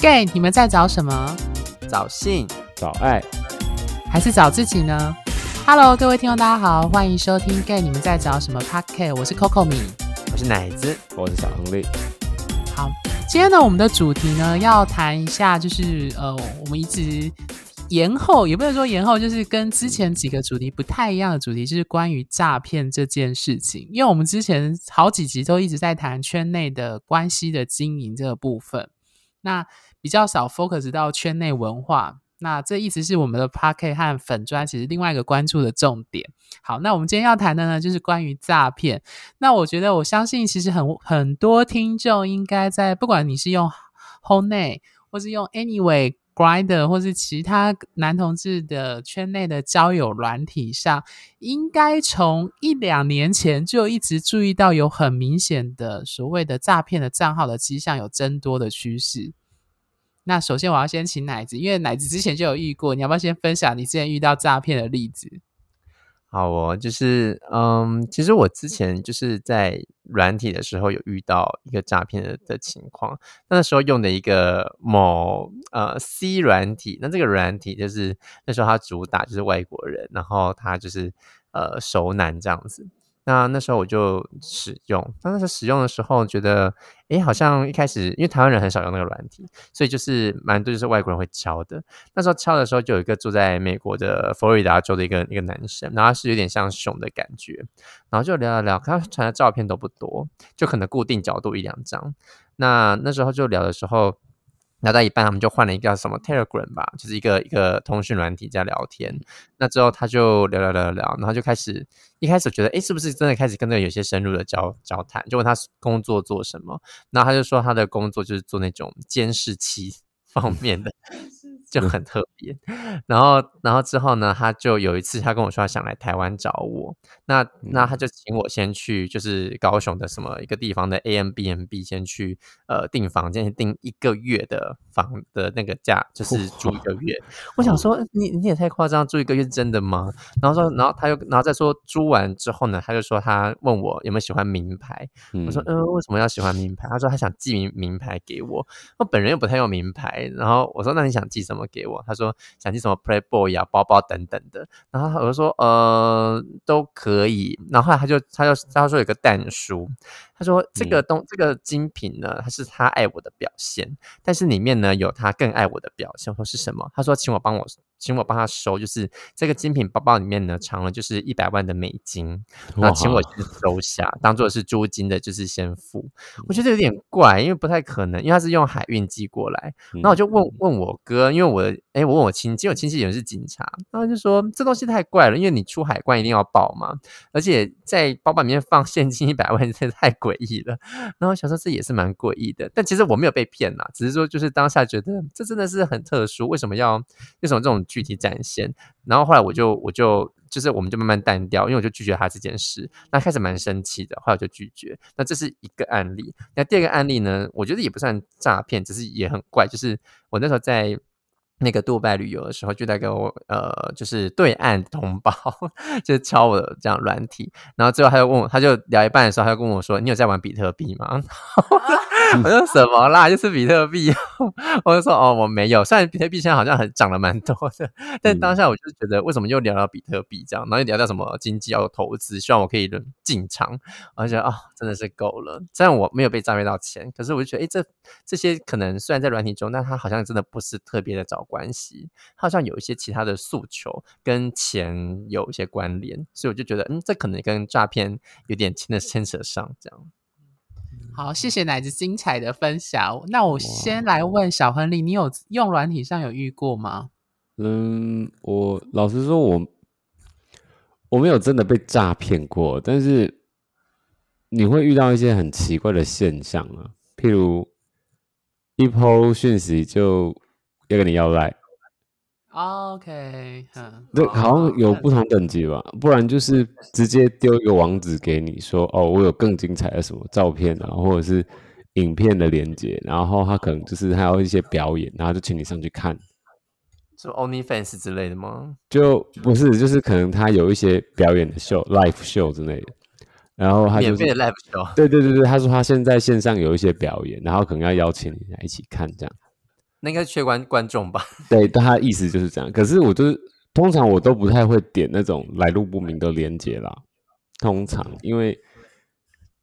Gay，你们在找什么？找性、找爱，还是找自己呢？Hello，各位听众，大家好，欢迎收听 Gay，你们在找什么 Podcast？我是 Coco 米，我是奶子，我是小亨利。好，今天呢，我们的主题呢，要谈一下，就是呃，我们一直延后，也不能说延后，就是跟之前几个主题不太一样的主题，就是关于诈骗这件事情。因为我们之前好几集都一直在谈圈内的关系的经营这个部分，那。比较少 focus 到圈内文化，那这意思是我们的 Podcast 和粉砖其实另外一个关注的重点。好，那我们今天要谈的呢，就是关于诈骗。那我觉得，我相信其实很很多听众应该在，不管你是用 Hornet 或是用 Anyway grinder 或是其他男同志的圈内的交友软体上，应该从一两年前就一直注意到有很明显的所谓的诈骗的账号的迹象有增多的趋势。那首先我要先请奶子，因为奶子之前就有遇过，你要不要先分享你之前遇到诈骗的例子？好哦，就是嗯，其实我之前就是在软体的时候有遇到一个诈骗的的情况，那时候用的一个某呃 C 软体，那这个软体就是那时候它主打就是外国人，然后它就是呃熟男这样子。那那时候我就使用，当时使用的时候觉得，诶，好像一开始因为台湾人很少用那个软体，所以就是蛮多就是外国人会敲的。那时候敲的时候，就有一个住在美国的佛罗里达州的一个一个男生，然后是有点像熊的感觉，然后就聊聊聊，他传的照片都不多，就可能固定角度一两张。那那时候就聊的时候。聊到一半，他们就换了一个什么 Telegram 吧，就是一个一个通讯软体在聊天。那之后他就聊聊聊聊，然后就开始一开始觉得，哎，是不是真的开始跟那个有些深入的交交谈？就问他工作做什么，然后他就说他的工作就是做那种监视器 方面的。就很特别，然后，然后之后呢，他就有一次，他跟我说他想来台湾找我，那那他就请我先去，就是高雄的什么一个地方的 AMBNB 先去呃订房间，订一个月的房的那个价，就是住一个月。我想说，你你也太夸张，住一个月是真的吗？然后说，然后他又然后再说租完之后呢，他就说他问我有没有喜欢名牌，我说嗯、呃，为什么要喜欢名牌？他说他想寄名名牌给我，我本人又不太用名牌，然后我说那你想寄什么？给我，他说想寄什么 Playboy 啊，包包等等的，然后我就说呃都可以，然后后来他就他就他说有个蛋书，他说这个东、嗯、这个精品呢，他是他爱我的表现，但是里面呢有他更爱我的表现，我说是什么？他说请我帮我。请我帮他收，就是这个精品包包里面呢，藏了就是一百万的美金，那请我去收下，当做是租金的，就是先付。我觉得有点怪，因为不太可能，因为他是用海运寄过来。那我就问问我哥，因为我哎，我问我亲戚，我亲戚也是警察，然后就说这东西太怪了，因为你出海关一定要报嘛，而且在包包里面放现金一百万，真的太诡异了。然后想说这也是蛮诡异的，但其实我没有被骗啦，只是说就是当下觉得这真的是很特殊，为什么要为什么这种？具体展现，然后后来我就我就就是我们就慢慢淡掉，因为我就拒绝他这件事。那开始蛮生气的，后来我就拒绝。那这是一个案例。那第二个案例呢？我觉得也不算诈骗，只是也很怪。就是我那时候在那个杜拜旅游的时候，就在跟我呃，就是对岸同胞，就是敲我的这样软体。然后最后他就问我，他就聊一半的时候，他就跟我说：“你有在玩比特币吗？” 我说什么啦？就是比特币。我就说哦，我没有。虽然比特币现在好像很涨了蛮多的，但当下我就觉得，为什么又聊到比特币这样？然后又聊到什么经济要投资，希望我可以进场。我就觉得啊、哦，真的是够了。虽然我没有被诈骗到钱，可是我就觉得，哎，这这些可能虽然在软体中，但他好像真的不是特别的找关系，他好像有一些其他的诉求跟钱有一些关联，所以我就觉得，嗯，这可能跟诈骗有点牵的牵扯上这样。好，谢谢奶子精彩的分享。那我先来问小亨利，你有用软体上有遇过吗？嗯，我老实说我，我我没有真的被诈骗过，但是你会遇到一些很奇怪的现象啊，譬如一 po 讯息就要跟你要赖。OK，嗯，对，好像有不同等级吧，不然就是直接丢一个网址给你说，哦，我有更精彩的什么照片啊，或者是影片的连接，然后他可能就是还有一些表演，然后就请你上去看，是 OnlyFans 之类的吗？就不是，就是可能他有一些表演的秀，live show 之类的，然后他就免费的 live show，对对对对，他说他现在线上有一些表演，然后可能要邀请你来一起看这样。那应该缺关观众吧？对，他意思就是这样。可是我就是通常我都不太会点那种来路不明的连接啦。通常因为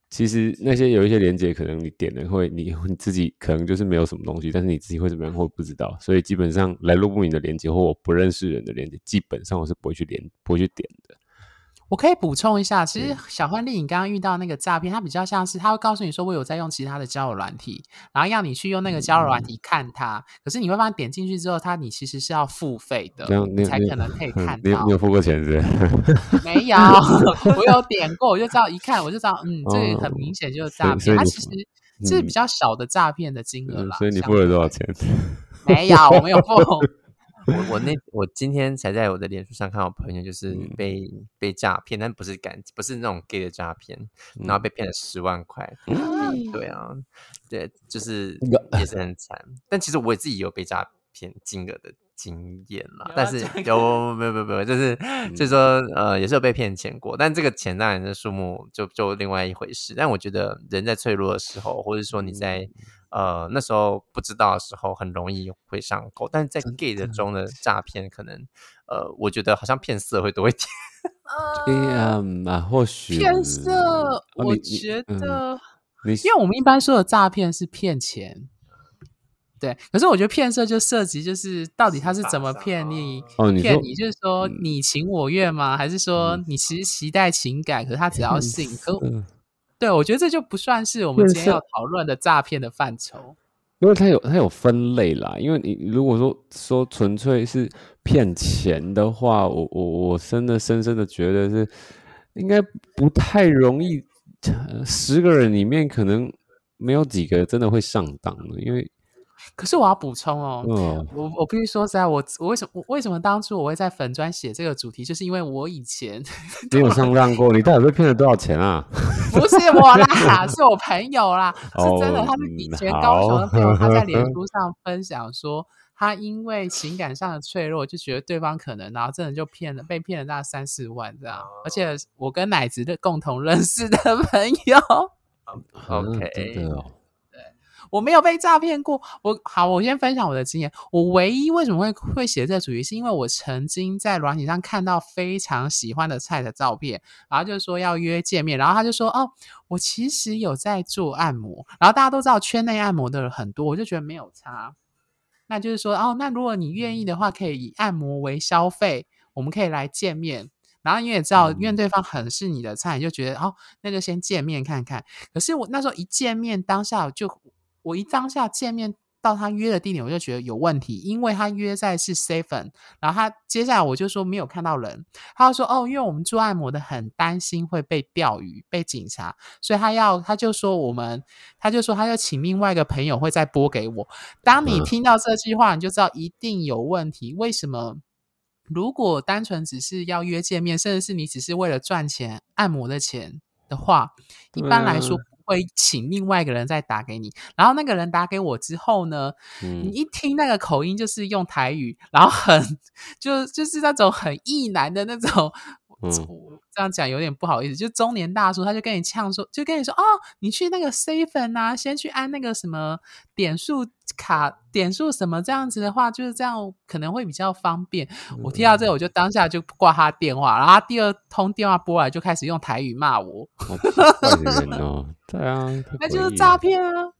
其实那些有一些连接，可能你点了会你你自己可能就是没有什么东西，但是你自己会怎么样会不知道。所以基本上来路不明的连接或我不认识人的连接，基本上我是不会去连不会去点的。我可以补充一下，其实小欢丽，你刚刚遇到那个诈骗，它比较像是他会告诉你说，我有在用其他的交友软体，然后要你去用那个交友软体看它。可是你会发现点进去之后，它你其实是要付费的，你才可能可以 看到。你你有付过钱是不是？没有，我有点过，我就知道一看我就知道，嗯，这个很明显就是诈骗。它其实是比较小的诈骗的金额啦。所以你付了多少钱？没有，我没有付。我我那我今天才在我的脸书上看到朋友就是被、嗯、被诈骗，但不是感不是那种 gay 的诈骗，然后被骗了十万块。嗯、对啊，对，就是也是很惨。但其实我自己有被诈骗金额的经验啦，但是有没有没有没有，就是、嗯、就是说呃也是有被骗钱过，但这个钱当然的数目就就另外一回事。但我觉得人在脆弱的时候，或者说你在。嗯呃，那时候不知道的时候，很容易会上钩。但是在 gay 的中的诈骗，可能呃，我觉得好像骗色会多一点。嗯 啊，或许骗色，我觉得，因为我们一般说的诈骗是骗钱，对。可是我觉得骗色就涉及，就是到底他是怎么骗你？骗你就是说你情我愿吗？还是说你其实期待情感，可是他只要性？可对，我觉得这就不算是我们今天要讨论的诈骗的范畴，因为它有它有分类啦。因为你如果说说纯粹是骗钱的话，我我我真的深深的觉得是应该不太容易，十个人里面可能没有几个真的会上当的，因为。可是我要补充哦，嗯、我我必须说实在，我我为什么我为什么当初我会在粉专写这个主题，就是因为我以前你有上当过，你到底被骗了多少钱啊？不是我啦，是我朋友啦，是真的，他是以前高雄的朋友，哦、他在脸书上分享说，他因为情感上的脆弱，就觉得对方可能，然后真的就骗了，被骗了大概三四万这样，而且我跟奶子的共同认识的朋友，OK。我没有被诈骗过。我好，我先分享我的经验。我唯一为什么会会写这主题，是因为我曾经在软体上看到非常喜欢的菜的照片，然后就说要约见面，然后他就说：“哦，我其实有在做按摩。”然后大家都知道圈内按摩的人很多，我就觉得没有差。那就是说，哦，那如果你愿意的话，可以以按摩为消费，我们可以来见面。然后你也知道，因为对方很是你的菜，你就觉得哦，那就先见面看看。可是我那时候一见面当下就。我一当下见面到他约的地点，我就觉得有问题，因为他约在是 seven，然后他接下来我就说没有看到人，他就说哦，因为我们做按摩的很担心会被钓鱼、被警察，所以他要他就说我们，他就说他要请另外一个朋友会再拨给我。当你听到这句话，你就知道一定有问题。为什么？如果单纯只是要约见面，甚至是你只是为了赚钱按摩的钱的话，一般来说。会请另外一个人再打给你，然后那个人打给我之后呢，嗯、你一听那个口音就是用台语，然后很 就就是那种很意难的那种。嗯、这样讲有点不好意思，就中年大叔，他就跟你呛说，就跟你说哦，你去那个 seven 啊，先去按那个什么点数卡，点数什么这样子的话，就是这样可能会比较方便。嗯、我听到这个，我就当下就挂他电话，然后他第二通电话拨来，就开始用台语骂我。哦，对啊，那就是诈骗啊！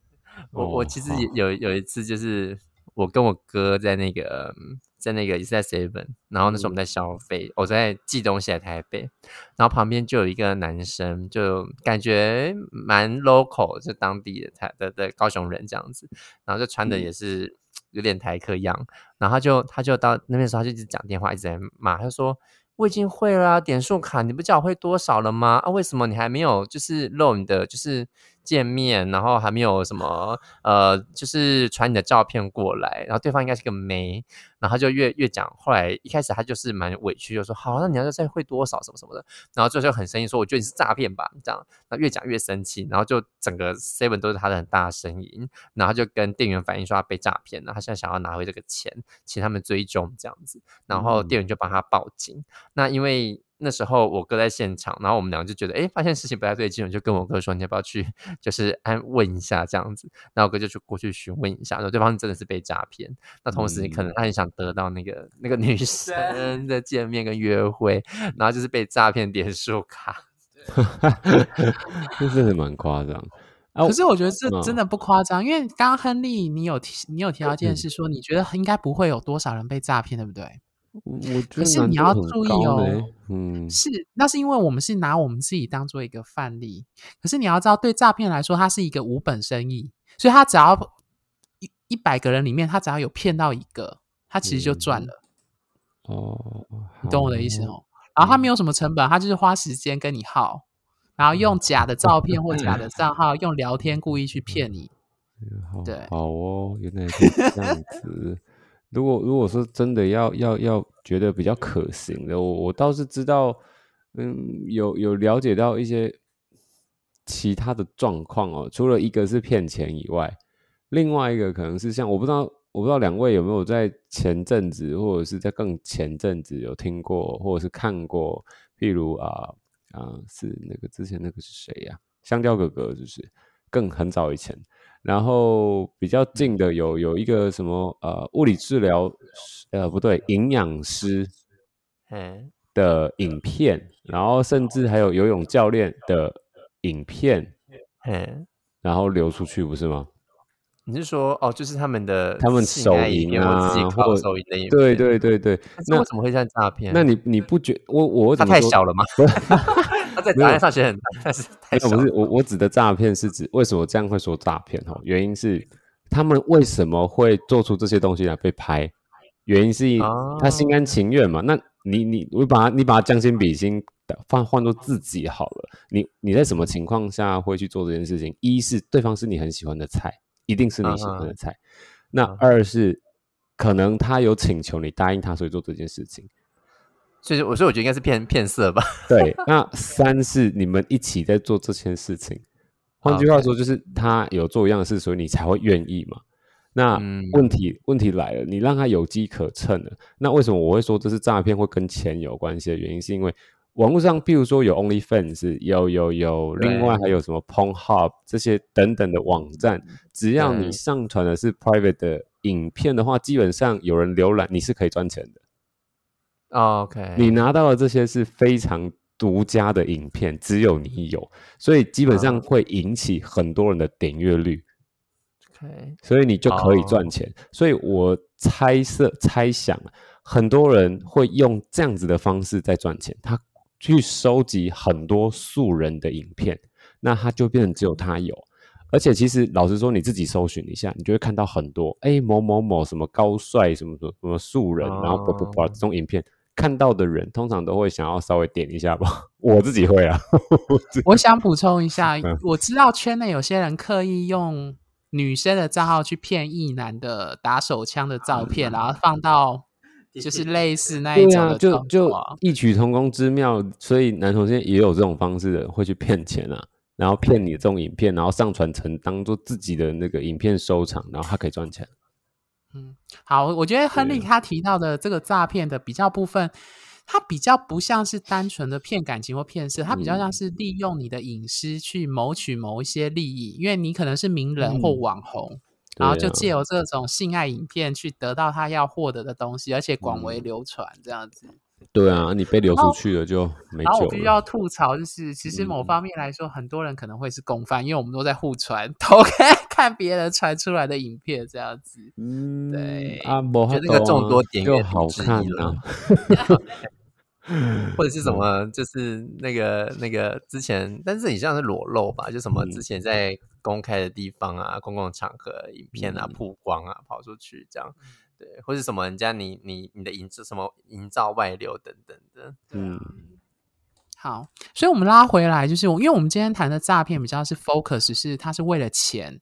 我我其实有有一次，就是我跟我哥在那个。在那个也是在 seven，然后那时候我们在消费，嗯、我在寄东西来台北，然后旁边就有一个男生，就感觉蛮 local，就当地的台的的高雄人这样子，然后就穿的也是有点台客样，嗯、然后他就他就到那边时候他就一直讲电话，一直在骂，他说。我已经会了啊，点数卡，你不叫我会多少了吗？啊，为什么你还没有就是露你的就是见面，然后还没有什么呃，就是传你的照片过来？然后对方应该是个妹，然后他就越越讲，后来一开始他就是蛮委屈，就说好，那你要再会多少什么什么的，然后最后就很生气说，我觉得你是诈骗吧，这样，那越讲越生气，然后就整个 seven 都是他的很大的声音，然后就跟店员反映说他被诈骗了，他现在想要拿回这个钱，请他们追踪这样子，然后店员就帮他报警。嗯那因为那时候我哥在现场，然后我们两个就觉得，哎，发现事情不太对劲，我就跟我哥说，你要不要去，就是安问一下这样子。那我哥就去过去询问一下，说对方真的是被诈骗。那同时，你可能他很想得到那个、嗯、那个女生的见面跟约会，然后就是被诈骗点数卡，这真的蛮夸张。可是我觉得这真的不夸张，因为刚刚亨利你有提你有提到一件事，说你觉得应该不会有多少人被诈骗，对不对？我觉得可是你要注意哦，嗯，是，那是因为我们是拿我们自己当做一个范例。可是你要知道，对诈骗来说，它是一个无本生意，所以他只要一一百个人里面，他只要有骗到一个，他其实就赚了。嗯、哦，你懂我的意思哦。然后他没有什么成本，他就是花时间跟你耗，然后用假的照片或假的账号，用聊天故意去骗你。对，好哦，原来是这样 子。如果如果说真的要要要觉得比较可行的，我我倒是知道，嗯，有有了解到一些其他的状况哦。除了一个是骗钱以外，另外一个可能是像我不知道我不知道两位有没有在前阵子或者是在更前阵子有听过或者是看过，譬如啊啊是那个之前那个是谁呀？香蕉哥哥就是更很早以前。然后比较近的有有一个什么呃物理治疗呃不对营养师嗯的影片，然后甚至还有游泳教练的影片嗯，然后流出去不是吗？你是说哦就是他们的他们手淫啊，自己靠手淫的影片，对对对对，那为什么会像诈骗？那你你不觉我我他太小了吗？他在答案上写很大，但是太。不是我我指的诈骗是指为什么这样会说诈骗？哈，原因是他们为什么会做出这些东西来被拍？原因是他心甘情愿嘛？那你你我把他你把他将心比心换换做自己好了。你你在什么情况下会去做这件事情？一是对方是你很喜欢的菜，一定是你喜欢的菜。那二是可能他有请求你答应他，所以做这件事情。所以，我说我觉得应该是骗骗色吧。对，那三是你们一起在做这件事情。换句话说，就是他有做一样的事，所以你才会愿意嘛。那问题、嗯、问题来了，你让他有机可乘了。那为什么我会说这是诈骗，会跟钱有关系的原因，是因为网络上，譬如说有 OnlyFans，有有有，另外还有什么 Pornhub 这些等等的网站，只要你上传的是 private 的影片的话，基本上有人浏览，你是可以赚钱的。OK，你拿到的这些是非常独家的影片，只有你有，所以基本上会引起很多人的点阅率。OK，所以你就可以赚钱。所以我猜测、猜想，很多人会用这样子的方式在赚钱。他去收集很多素人的影片，那他就变成只有他有。而且其实老实说，你自己搜寻一下，你就会看到很多哎某某某什么高帅什么什么什么素人，然后不不不这种影片。看到的人通常都会想要稍微点一下吧，我自己会啊。我想补充一下，我知道圈内有些人刻意用女生的账号去骗异男的打手枪的照片，然后放到就是类似那一种的，就就异曲同工之妙。所以男同性也有这种方式的会去骗钱啊，然后骗你这种影片，然后上传成当做自己的那个影片收藏，然后他可以赚钱。嗯，好，我觉得亨利他提到的这个诈骗的比较部分，他比较不像是单纯的骗感情或骗色，他比较像是利用你的隐私去谋取某一些利益，因为你可能是名人或网红，嗯、然后就借由这种性爱影片去得到他要获得的东西，而且广为流传这样子。对啊，你被流出去了就没救了。然后我必须要吐槽，就是其实某方面来说，很多人可能会是共犯，因为我们都在互传，偷看看别人传出来的影片这样子。嗯，对啊，我觉得那个众多点阅好看啊，或者是什 么，就是那个那个之前，但是你像是裸露吧，就什么之前在公开的地方啊、公共场合影片啊曝光啊，跑出去这样。对，或是什么人家你你你的营造什么营造外流等等的，嗯，好，所以我们拉回来就是，因为我们今天谈的诈骗比较是 focus 是它是为了钱，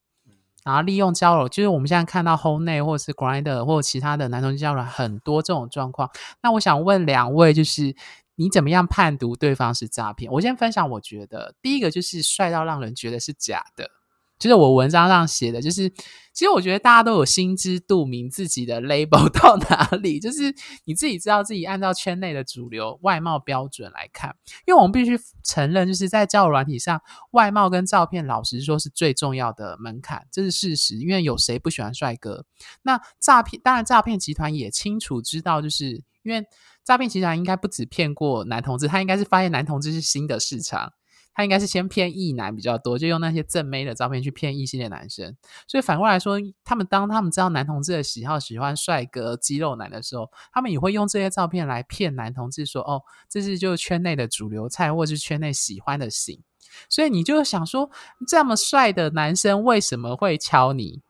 然后利用交友，就是我们现在看到 Hornet 或者是 Grinder 或者其他的男同性交友很多这种状况。那我想问两位，就是你怎么样判读对方是诈骗？我先分享，我觉得第一个就是帅到让人觉得是假的。就是我文章上写的，就是其实我觉得大家都有心知肚明自己的 label 到哪里，就是你自己知道自己按照圈内的主流外貌标准来看，因为我们必须承认，就是在交友软体上，外貌跟照片，老实说是最重要的门槛，这是事实。因为有谁不喜欢帅哥？那诈骗，当然诈骗集团也清楚知道，就是因为诈骗集团应该不止骗过男同志，他应该是发现男同志是新的市场。他应该是先骗异男比较多，就用那些正妹的照片去骗异性的男生。所以反过来说，他们当他们知道男同志的喜好，喜欢帅哥、肌肉男的时候，他们也会用这些照片来骗男同志说：“哦，这是就是圈内的主流菜，或是圈内喜欢的型。”所以你就想说，这么帅的男生为什么会敲你？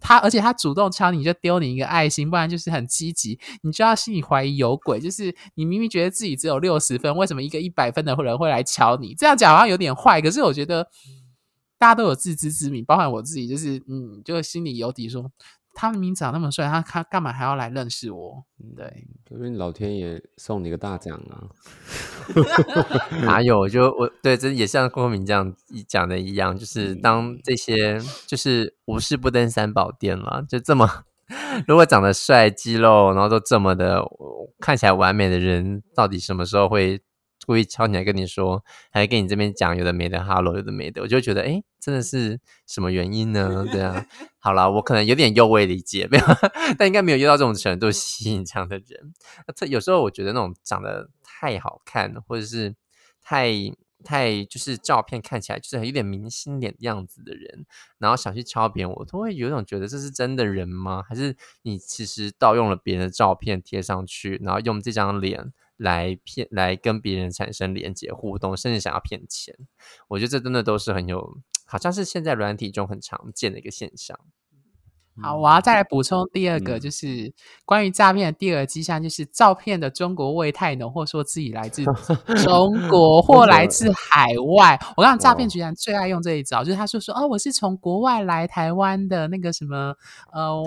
他而且他主动敲你，就丢你一个爱心，不然就是很积极，你就要心里怀疑有鬼。就是你明明觉得自己只有六十分，为什么一个一百分的人会来敲你？这样讲好像有点坏，可是我觉得大家都有自知之明，包含我自己，就是嗯，就心里有底说，说他明明长那么帅，他他干嘛还要来认识我？对，因为老天爷送你个大奖啊！哪有？就我对，这也像郭明这样讲的一样，就是当这些就是无事不登三宝殿了，就这么 如果长得帅、肌肉，然后都这么的看起来完美的人，到底什么时候会？故意敲你来跟你说，还跟你这边讲有的没的哈喽，有的没的，我就觉得，哎，真的是什么原因呢？对啊，好啦，我可能有点幼未理解，没有，但应该没有遇到这种程度吸引这样的人。他有时候我觉得那种长得太好看，或者是太太就是照片看起来就是有点明星脸样子的人，然后想去敲别人，我都会有一种觉得这是真的人吗？还是你其实盗用了别人的照片贴上去，然后用这张脸？来骗，来跟别人产生连接互动，甚至想要骗钱，我觉得这真的都是很有，好像是现在软体中很常见的一个现象。好，我要再来补充第二个，就是关于诈骗的第二个迹象，就是照片的中国味太浓，或说自己来自中 国或来自海外。我刚刚诈骗居然最爱用这一招，就是他说说哦，我是从国外来台湾的那个什么呃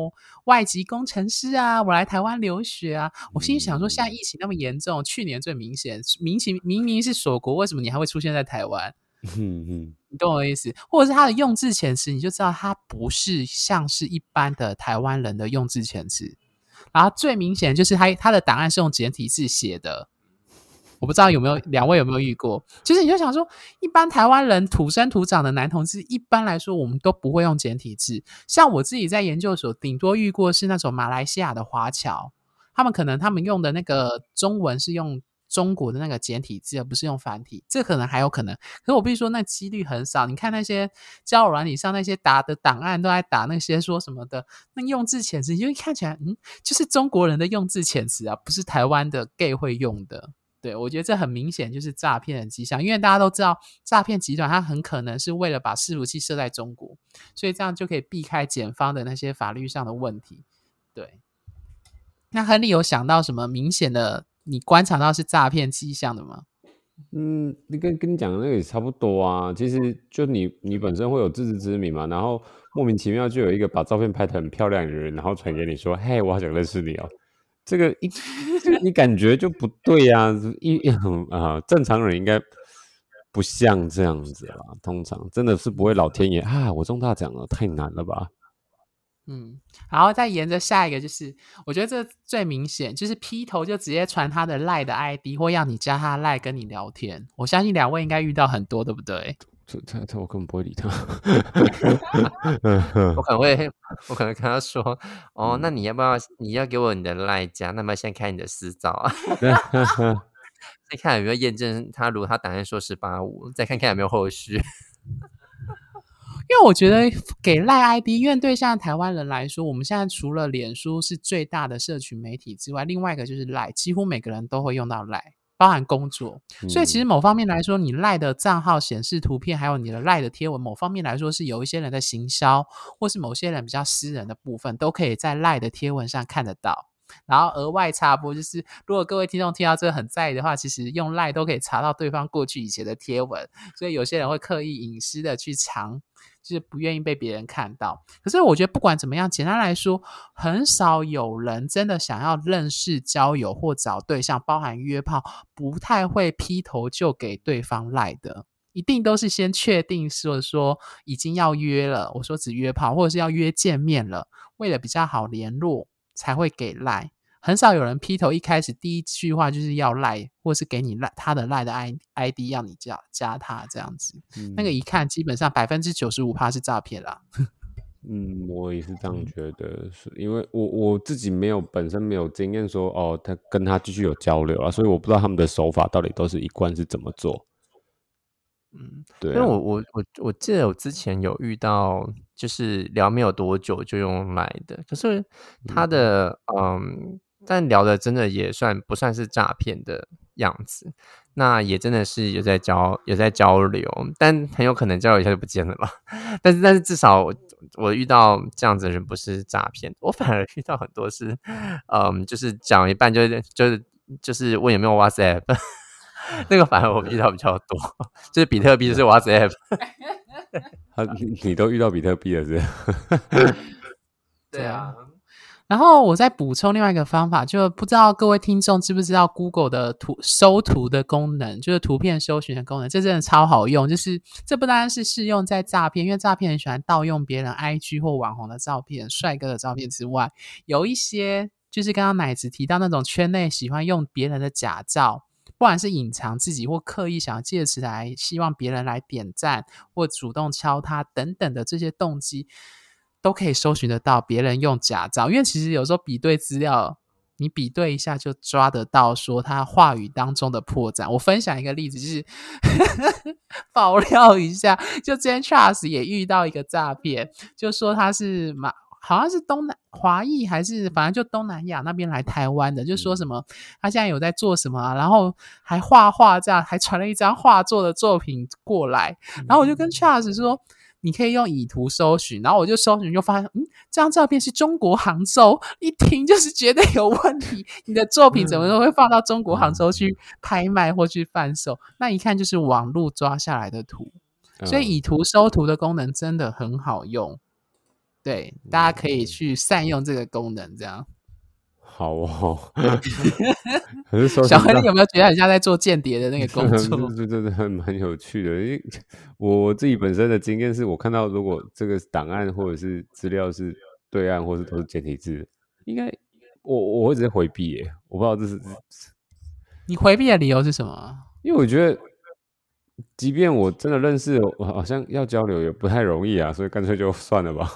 外籍工程师啊，我来台湾留学啊。我心里想说，现在疫情那么严重，去年最明显，明明明明是锁国，为什么你还会出现在台湾？嗯 嗯，你懂我的意思，或者是他的用字遣词，你就知道他不是像是一般的台湾人的用字遣词。然后最明显就是他他的档案是用简体字写的，我不知道有没有两位有没有遇过？其实你就想说，一般台湾人土生土长的男同志，一般来说我们都不会用简体字。像我自己在研究所，顶多遇过是那种马来西亚的华侨，他们可能他们用的那个中文是用。中国的那个简体字，而不是用繁体，这可能还有可能。可是我必须说，那几率很少。你看那些交友软体上那些打的档案，都在打那些说什么的，那用字遣词，因为看起来，嗯，就是中国人的用字遣词啊，不是台湾的 gay 会用的。对，我觉得这很明显就是诈骗的迹象，因为大家都知道，诈骗集团它很可能是为了把伺服器设在中国，所以这样就可以避开检方的那些法律上的问题。对，那亨利有想到什么明显的？你观察到是诈骗迹象的吗？嗯，你跟跟你讲的那个也差不多啊。其实就你你本身会有自知之明嘛，然后莫名其妙就有一个把照片拍得很漂亮的人，然后传给你说：“嘿，我好想认识你哦。”这个一你感觉就不对呀、啊，一 啊、正常人应该不像这样子啦。通常真的是不会，老天爷啊，我中大奖了，太难了吧。嗯，然后再沿着下一个，就是我觉得这最明显，就是劈头就直接传他的赖的 ID，或要你加他赖跟你聊天。我相信两位应该遇到很多，对不对？这这这，我根本不会理他。我可能会，我可能跟他说：“哦，那你要不要？你要给我你的赖加？那么先看你的私照啊 再看有没有验证他，如果他答案说十八五，再看看有没有后续。”因为我觉得给赖 ID，因为对像台湾人来说，我们现在除了脸书是最大的社群媒体之外，另外一个就是赖，几乎每个人都会用到赖，包含工作。所以其实某方面来说，你赖的账号显示图片，还有你的赖的贴文，某方面来说是有一些人的行销，或是某些人比较私人的部分，都可以在赖的贴文上看得到。然后额外插播就是，如果各位听众听到这个很在意的话，其实用赖都可以查到对方过去以前的贴文，所以有些人会刻意隐私的去藏。就是不愿意被别人看到，可是我觉得不管怎么样，简单来说，很少有人真的想要认识、交友或找对象，包含约炮，不太会劈头就给对方赖的。一定都是先确定说说已经要约了，我说只约炮，或者是要约见面了，为了比较好联络才会给赖。很少有人劈头一开始第一句话就是要赖，或是给你赖他的赖的 I I D 要你加加他这样子，嗯、那个一看基本上百分之九十五怕是诈骗啦。嗯，我也是这样觉得，是因为我我自己没有本身没有经验说哦，他跟他继续有交流啊，所以我不知道他们的手法到底都是一贯是怎么做。嗯，对、啊，因为我我我我记得我之前有遇到，就是聊没有多久就用来的，可是他的嗯，嗯，但聊的真的也算不算是诈骗的样子，那也真的是有在交有在交流，但很有可能交流一下就不见了嘛。但是但是至少我，我遇到这样子的人不是诈骗，我反而遇到很多是，嗯，就是讲一半就就是就是问有没有 WhatsApp。那个反而我遇到比较多，就是比特币，就是 WhatsApp。他你都遇到比特币了是是？对啊。然后我再补充另外一个方法，就不知道各位听众知不知道 Google 的图搜图的功能，就是图片搜寻的功能，这真的超好用。就是这不单是适用在诈骗，因为诈骗很喜欢盗用别人 IG 或网红的照片、帅哥的照片之外，有一些就是刚刚奶子提到那种圈内喜欢用别人的假照。不管是隐藏自己，或刻意想要借此来希望别人来点赞，或主动敲他等等的这些动机，都可以搜寻得到别人用假照。因为其实有时候比对资料，你比对一下就抓得到说他话语当中的破绽。我分享一个例子，就是 爆料一下，就之前 Charles 也遇到一个诈骗，就说他是马。好像是东南华裔还是反正就东南亚那边来台湾的，就说什么他现在有在做什么啊，然后还画画这样，还传了一张画作的作品过来，然后我就跟 Charles 说，你可以用以图搜寻，然后我就搜寻就发现，嗯，这张照片是中国杭州，一听就是绝对有问题，你的作品怎么都会放到中国杭州去拍卖或去贩售？那一看就是网络抓下来的图，所以以图搜图的功能真的很好用。对，大家可以去善用这个功能，这样。好哦。小黑，你有没有觉得很像在做间谍的那个工 作？对对对，很蛮有趣的。因为我自己本身的经验是，我看到如果这个档案或者是资料是对岸或是都是简体字，应该我我会直接回避耶。我不知道这是你回避的理由是什么？因为我觉得，即便我真的认识，我好像要交流也不太容易啊，所以干脆就算了吧。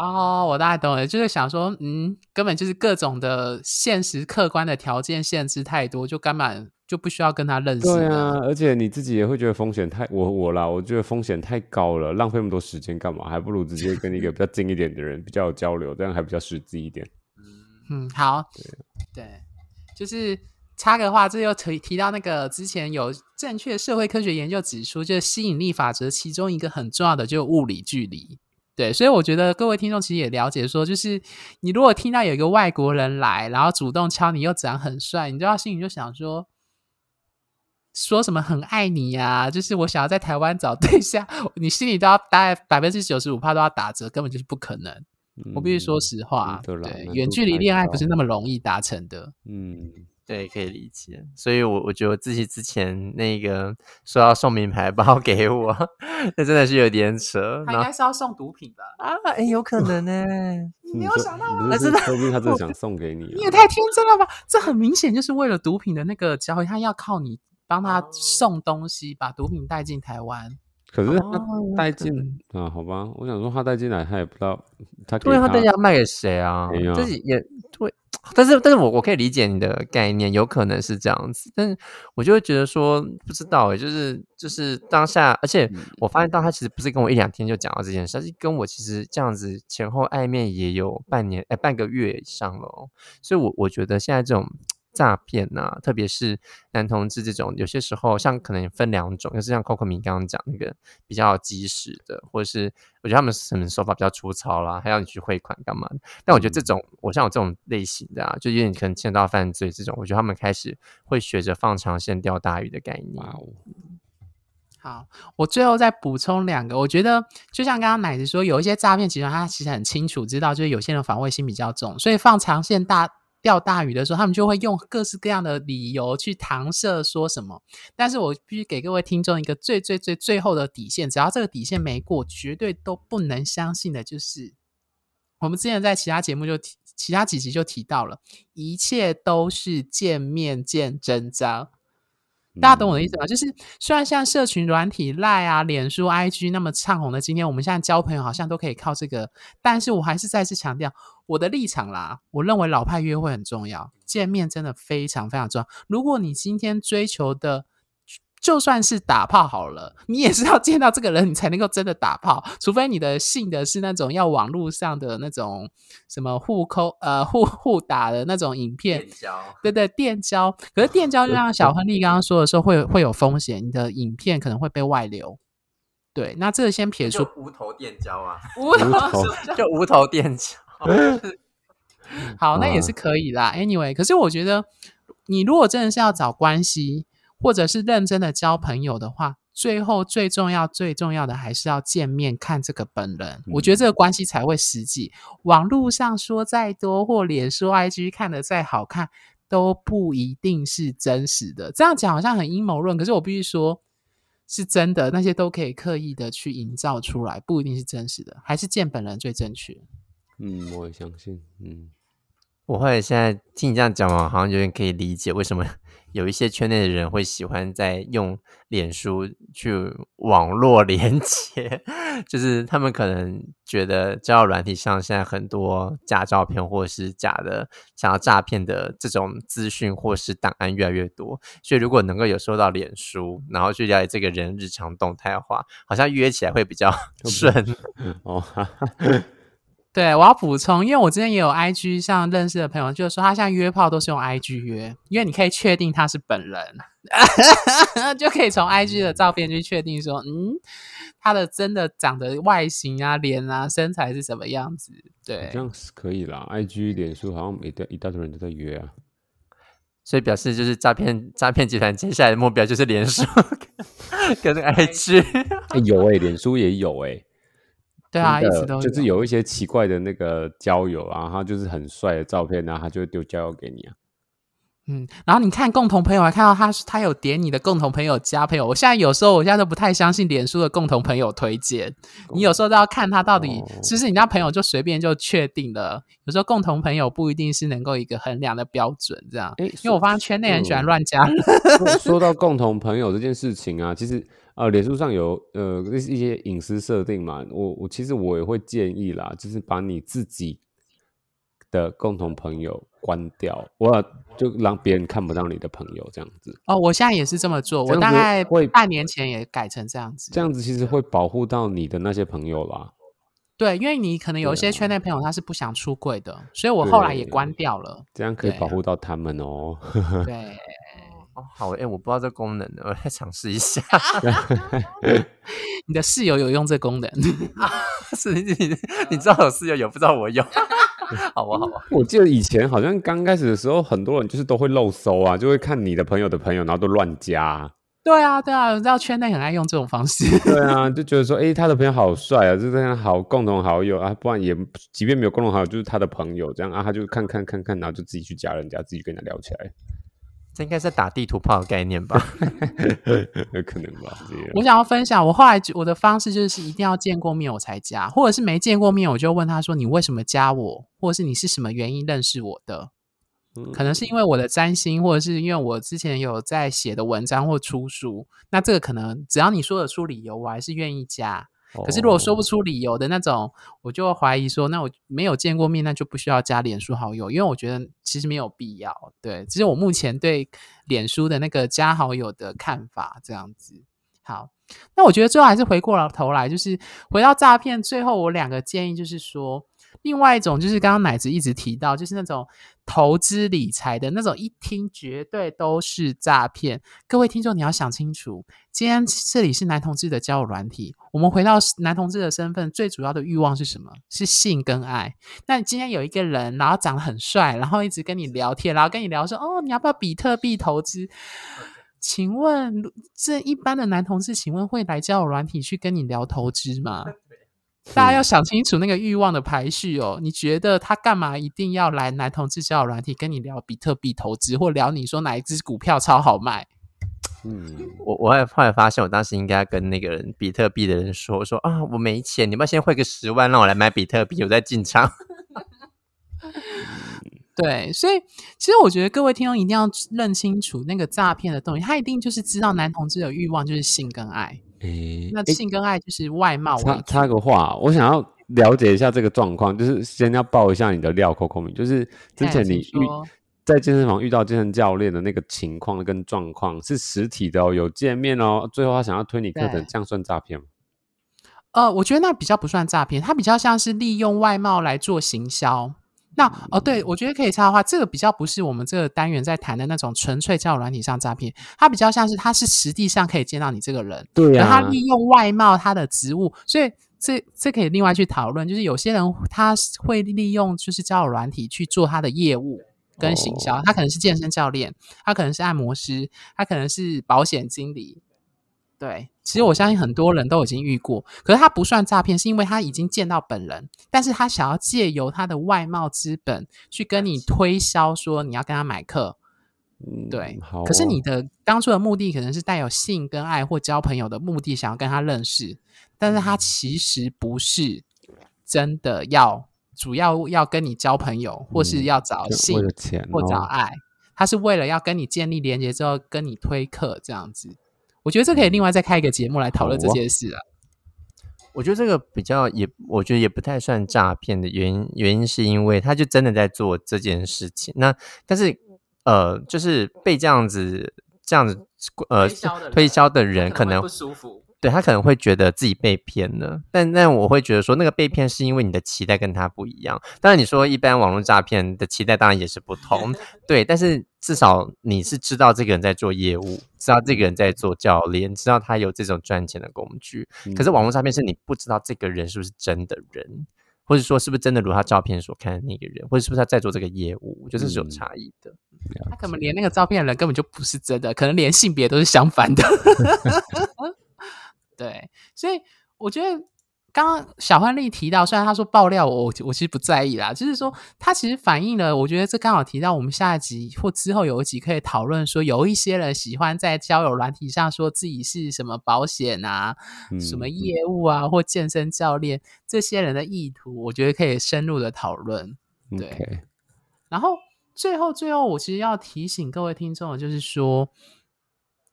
哦，我大概懂了，就是想说，嗯，根本就是各种的现实客观的条件限制太多，就根本就不需要跟他认识。对啊，而且你自己也会觉得风险太，我我啦，我觉得风险太高了，浪费那么多时间干嘛？还不如直接跟一个比较近一点的人比较有交流，这样还比较实际一点。嗯，好，对对，就是插个话，这又提提到那个之前有正确社会科学研究指出，就是吸引力法则其中一个很重要的就是物理距离。对，所以我觉得各位听众其实也了解说，就是你如果听到有一个外国人来，然后主动敲你，又长很帅，你就要心里就想说，说什么很爱你呀、啊，就是我想要在台湾找对象，你心里都要大概百分之九十五怕都要打折，根本就是不可能。嗯、我必须说实话，对，远距离恋爱不是那么容易达成的。嗯。对，可以理解。所以我，我我觉得我自己之前那个说要送名牌包 给我，那真的是有点扯。他应该是要送毒品吧？啊，哎，有可能呢。你没有想到吗？真的，说不定他真的想送给你。你也太天真了吧！这很明显就是为了毒品的那个交易，他要靠你帮他送东西，把毒品带进台湾。可是他带进啊？好吧，我想说他带进来，他也不知道他对他带要卖给谁啊？自己也对。但是，但是我我可以理解你的概念，有可能是这样子，但是我就会觉得说，不知道欸，就是就是当下，而且我发现到他其实不是跟我一两天就讲到这件事，而是跟我其实这样子前后暧昧也有半年，哎，半个月以上了哦，所以我我觉得现在这种。诈骗呐，特别是男同志这种，有些时候像可能分两种，就是像 Coco 米刚刚讲那个比较及时的，或者是我觉得他们可能手法比较粗糙啦，还要你去汇款干嘛的。但我觉得这种，我像我这种类型的啊，就有点可能牵到犯罪这种，我觉得他们开始会学着放长线钓大鱼的概念。好，我最后再补充两个，我觉得就像刚刚奶子说，有一些诈骗集团他其实很清楚知道，就是有些人防卫心比较重，所以放长线大。钓大鱼的时候，他们就会用各式各样的理由去搪塞说什么。但是我必须给各位听众一个最最最最后的底线，只要这个底线没过，绝对都不能相信的，就是我们之前在其他节目就提，其他几集就提到了，一切都是见面见真章。大家懂我的意思吗？就是虽然像社群软体、赖啊、脸书、IG 那么唱红的，今天我们现在交朋友好像都可以靠这个，但是我还是再次强调我的立场啦。我认为老派约会很重要，见面真的非常非常重要。如果你今天追求的，就算是打炮好了，你也是要见到这个人，你才能够真的打炮。除非你的信的是那种要网络上的那种什么互扣呃互互打的那种影片，对对电交。可是电交就像小亨利刚刚说的时候，会会有风险，你的影片可能会被外流。对，那这个先撇除无头电交啊，无头 就无头电交。好，那也是可以啦。Anyway，可是我觉得你如果真的是要找关系。或者是认真的交朋友的话，最后最重要、最重要的还是要见面看这个本人。我觉得这个关系才会实际。网络上说再多，或脸书、IG 看的再好看，都不一定是真实的。这样讲好像很阴谋论，可是我必须说，是真的。那些都可以刻意的去营造出来，不一定是真实的，还是见本人最正确。嗯，我也相信。嗯，我会现在听你这样讲完，好像有点可以理解为什么。有一些圈内的人会喜欢在用脸书去网络连接，就是他们可能觉得交友软体上现在很多假照片或是假的想要诈骗的这种资讯或是档案越来越多，所以如果能够有收到脸书，然后去了解这个人日常动态的话，好像约起来会比较 顺哦。对，我要补充，因为我之前也有 IG 上认识的朋友，就是说他现在约炮都是用 IG 约，因为你可以确定他是本人，就可以从 IG 的照片去确定说，嗯，他的真的长得外形啊、脸啊、身材是什么样子。对，这样是可以啦。IG、脸书好像一大一大堆人都在约啊，所以表示就是诈骗诈骗集团接下来的目标就是脸书 跟 IG。欸、有哎、欸，脸书也有哎、欸。对啊，一直都就是有一些奇怪的那个交友啊，他就是很帅的照片啊，他就会丢交友给你啊。嗯，然后你看共同朋友，还看到他他有点你的共同朋友加朋友。我现在有时候我现在都不太相信脸书的共同朋友推荐，你有时候都要看他到底是不是你那朋友就随便就确定了。有时候共同朋友不一定是能够一个衡量的标准，这样。因为我发现圈内人喜欢乱加。说，说到共同朋友这件事情啊，其实。呃，脸书上有呃一些隐私设定嘛，我我其实我也会建议啦，就是把你自己的共同朋友关掉，我就让别人看不到你的朋友这样子。哦，我现在也是这么做，我大概半年前也改成这样子。这样子其实会保护到你的那些朋友啦。对，因为你可能有一些圈内朋友他是不想出柜的，所以我后来也关掉了。这样可以保护到他们哦。对。哦，好，哎，我不知道这功能，我来尝试一下。你的室友有用这功能？是你，你知道我室友有，不知道我有？好吧好？我记得以前好像刚开始的时候，很多人就是都会漏搜啊，就会看你的朋友的朋友，然后都乱加。对啊，对啊，我知道圈内很爱用这种方式。对啊，就觉得说，哎，他的朋友好帅啊，就这样好共同好友啊，不然也即便没有共同好友，就是他的朋友这样啊，他就看看看看，然后就自己去加人家，自己跟人家聊起来。这应该是打地图炮的概念吧？有 可能吧。我想要分享，我后来我的方式就是一定要见过面我才加，或者是没见过面我就问他说：“你为什么加我？或者是你是什么原因认识我的？”可能是因为我的占星，或者是因为我之前有在写的文章或出书。那这个可能只要你说得出理由，我还是愿意加。可是如果说不出理由的那种，我就会怀疑说，那我没有见过面，那就不需要加脸书好友，因为我觉得其实没有必要。对，这是我目前对脸书的那个加好友的看法，这样子。好，那我觉得最后还是回过了头来，就是回到诈骗，最后我两个建议就是说。另外一种就是刚刚奶子一直提到，就是那种投资理财的那种，一听绝对都是诈骗。各位听众，你要想清楚，今天这里是男同志的交友软体，我们回到男同志的身份，最主要的欲望是什么？是性跟爱。那今天有一个人，然后长得很帅，然后一直跟你聊天，然后跟你聊说，哦，你要不要比特币投资？请问这一般的男同志，请问会来交友软体去跟你聊投资吗？大家要想清楚那个欲望的排序哦。你觉得他干嘛一定要来男同志交友软体跟你聊比特币投资，或聊你说哪一只股票超好卖？嗯，我我还后来发现，我当时应该跟那个人比特币的人说说啊，我没钱，你们先汇个十万让我来买比特币，我再进场。对，所以其实我觉得各位听众一定要认清楚那个诈骗的东西，他一定就是知道男同志的欲望就是性跟爱。诶，那性跟爱就是外貌。插插个话，我想要了解一下这个状况，就是先要报一下你的料，Coco 米，就是之前你遇在健身房遇到健身教练的那个情况跟状况是实体的哦，有见面哦，最后他想要推你课程，这样算诈骗吗？呃，我觉得那比较不算诈骗，他比较像是利用外貌来做行销。那哦，对，我觉得可以插的话，这个比较不是我们这个单元在谈的那种纯粹交友软体上诈骗，它比较像是它是实际上可以见到你这个人，对呀、啊，他利用外貌、他的职务，所以这这可以另外去讨论，就是有些人他会利用就是交友软体去做他的业务跟行销，哦、他可能是健身教练，他可能是按摩师，他可能是保险经理。对，其实我相信很多人都已经遇过，可是他不算诈骗，是因为他已经见到本人，但是他想要借由他的外貌资本去跟你推销，说你要跟他买课。嗯，对。好哦。可是你的当初的目的可能是带有性跟爱或交朋友的目的，想要跟他认识，但是他其实不是真的要主要要跟你交朋友，或是要找性或找爱，他是为了要跟你建立连接之后跟你推课这样子。我觉得这可以另外再开一个节目来讨论这件事啊。我觉得这个比较也，我觉得也不太算诈骗的原因，原因是因为他就真的在做这件事情。那但是呃，就是被这样子这样子呃推销的人可能不舒服。对，他可能会觉得自己被骗了，但但我会觉得说，那个被骗是因为你的期待跟他不一样。当然，你说一般网络诈骗的期待当然也是不同，对。但是至少你是知道这个人在做业务，知道这个人在做教练，知道他有这种赚钱的工具。可是网络诈骗是你不知道这个人是不是真的人，或者说是不是真的如他照片所看的那个人，或者是不是他在做这个业务，我觉得这是有差异的。他可能连那个照片的人根本就不是真的，可能连性别都是相反的。对，所以我觉得刚刚小欢丽提到，虽然他说爆料我，我我其实不在意啦，就是说他其实反映了，我觉得这刚好提到我们下一集或之后有一集可以讨论说，有一些人喜欢在交友软体上说自己是什么保险啊、嗯、什么业务啊或健身教练，这些人的意图，我觉得可以深入的讨论。对，Okay. 然后最后最后，我其实要提醒各位听众的就是说。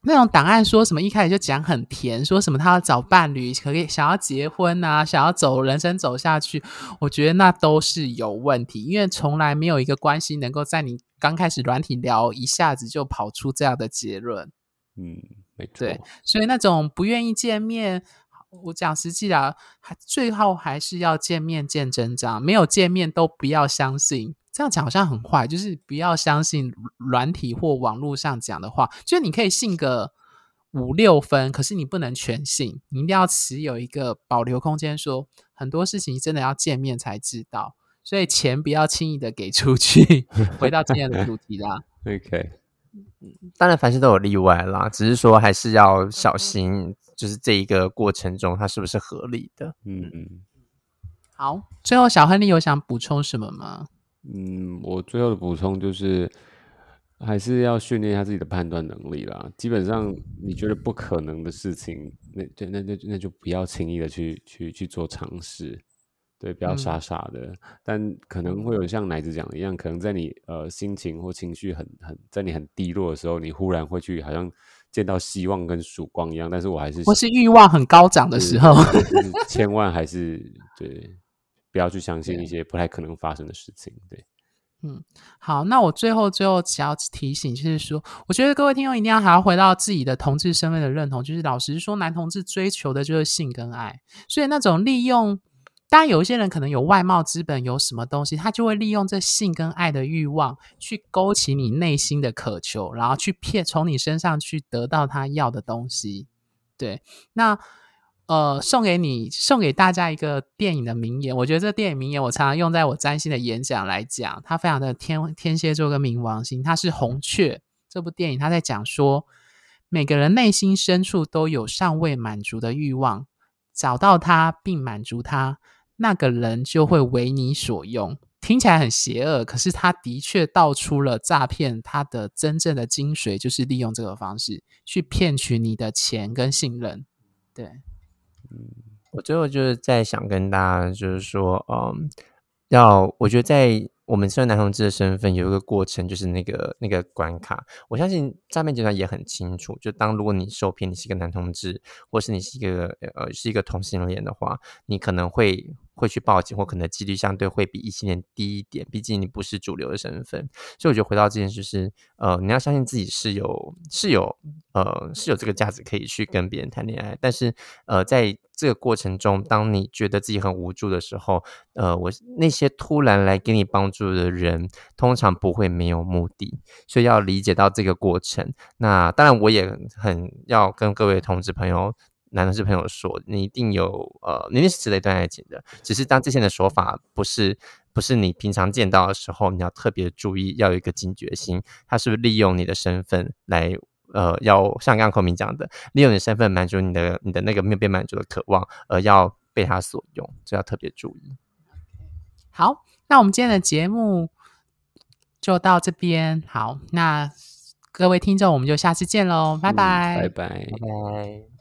那种档案说什么？一开始就讲很甜，说什么他要找伴侣，可以想要结婚啊，想要走人生走下去。我觉得那都是有问题，因为从来没有一个关系能够在你刚开始软体聊一下子就跑出这样的结论。嗯，没错。对，所以那种不愿意见面，我讲实际啦，还最后还是要见面见真章，没有见面都不要相信。这样讲好像很坏，就是不要相信软体或网络上讲的话。就是你可以信个五六分，可是你不能全信，你一定要持有一个保留空间说，说很多事情真的要见面才知道。所以钱不要轻易的给出去。回到今天的主题啦。OK，当然凡事都有例外啦，只是说还是要小心，就是这一个过程中它是不是合理的。嗯嗯。好，最后小亨利有想补充什么吗？嗯，我最后的补充就是，还是要训练一下自己的判断能力啦。基本上，你觉得不可能的事情，那就那那那就不要轻易的去去去做尝试，对，不要傻傻的。嗯、但可能会有像奶子讲的一样，可能在你呃心情或情绪很很在你很低落的时候，你忽然会去好像见到希望跟曙光一样。但是我还是，我是欲望很高涨的时候，千万还是对。不要去相信一些不太可能发生的事情。对，嗯，好，那我最后最后只要提醒，就是说，我觉得各位听众一定要还要回到自己的同志身份的认同，就是老实说，男同志追求的就是性跟爱，所以那种利用，当然有一些人可能有外貌资本，有什么东西，他就会利用这性跟爱的欲望去勾起你内心的渴求，然后去骗从你身上去得到他要的东西。对，那。呃，送给你，送给大家一个电影的名言。我觉得这电影名言，我常常用在我占星的演讲来讲。它非常的天天蝎座跟冥王星，它是红雀这部电影，它在讲说，每个人内心深处都有尚未满足的欲望，找到他并满足他，那个人就会为你所用。听起来很邪恶，可是他的确道出了诈骗他的真正的精髓，就是利用这个方式去骗取你的钱跟信任。对，嗯，我最后就是在想跟大家就是说，嗯，要我觉得在。我们身为男同志的身份有一个过程，就是那个那个关卡。我相信诈骗集团也很清楚，就当如果你受骗，你是一个男同志，或是你是一个呃是一个同性恋的话，你可能会会去报警，或可能几率相对会比异性恋低一点，毕竟你不是主流的身份。所以我觉得回到这件事是，呃，你要相信自己是有是有呃是有这个价值可以去跟别人谈恋爱，但是呃在。这个过程中，当你觉得自己很无助的时候，呃，我那些突然来给你帮助的人，通常不会没有目的，所以要理解到这个过程。那当然，我也很要跟各位同志朋友、男同志朋友说，你一定有呃，你一定是值得一段爱情的。只是当这些的说法不是不是你平常见到的时候，你要特别注意，要有一个警觉心，他是不是利用你的身份来。呃，要像刚刚孔明讲的，利用你的身份满足你的你的那个没有被满足的渴望，而要被他所用，这要特别注意。好，那我们今天的节目就到这边。好，那各位听众，我们就下次见喽，拜拜，拜拜，拜拜。